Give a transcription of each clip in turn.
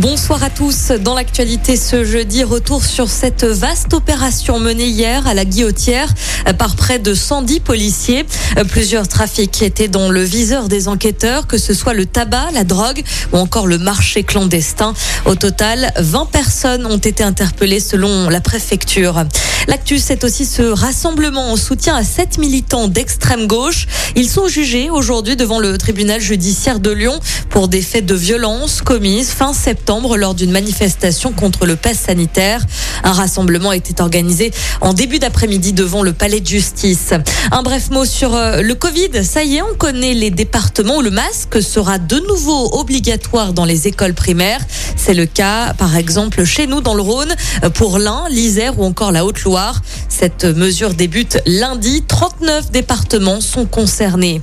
Bonsoir à tous. Dans l'actualité ce jeudi, retour sur cette vaste opération menée hier à la Guillotière par près de 110 policiers. Plusieurs trafics étaient dans le viseur des enquêteurs, que ce soit le tabac, la drogue ou encore le marché clandestin. Au total, 20 personnes ont été interpellées selon la préfecture. L'actu, c'est aussi ce rassemblement en soutien à sept militants d'extrême gauche. Ils sont jugés aujourd'hui devant le tribunal judiciaire de Lyon pour des faits de violence commises fin septembre lors d'une manifestation contre le pass sanitaire. Un rassemblement était organisé en début d'après-midi devant le palais de justice. Un bref mot sur euh, le Covid. Ça y est, on connaît les départements où le masque sera de nouveau obligatoire dans les écoles primaires. C'est le cas, par exemple, chez nous dans le Rhône, pour l'Ain, l'Isère ou encore la Haute-Loire. Cette mesure débute lundi. 39 départements sont concernés.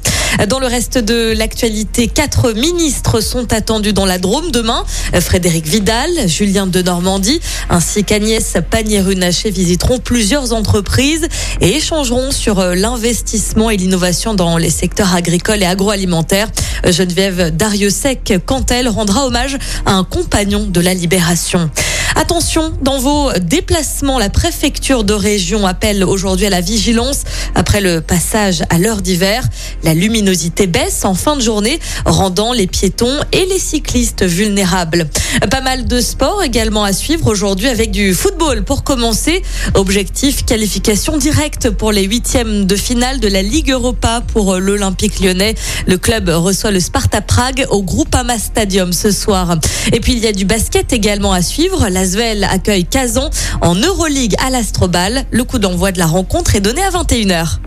Dans le reste de l'actualité, quatre ministres sont attendus dans la Drôme demain. Frédéric Vidal, Julien de Normandie, ainsi qu'Agnès Pannier-Runacher visiteront plusieurs entreprises et échangeront sur l'investissement et l'innovation dans les secteurs agricoles et agroalimentaires. Geneviève Dariussec, quant elle, rendra hommage à un compagnon de la libération. Attention, dans vos déplacements, la préfecture de région appelle aujourd'hui à la vigilance après le passage à l'heure d'hiver. La luminosité baisse en fin de journée, rendant les piétons et les cyclistes vulnérables. Pas mal de sport également à suivre aujourd'hui avec du football. Pour commencer, objectif qualification directe pour les huitièmes de finale de la Ligue Europa pour l'Olympique lyonnais. Le club reçoit le Sparta Prague au Groupama Stadium ce soir. Et puis il y a du basket également à suivre. L'Asvel accueille Kazan en Euroleague à l'Astrobal. Le coup d'envoi de la rencontre est donné à 21h.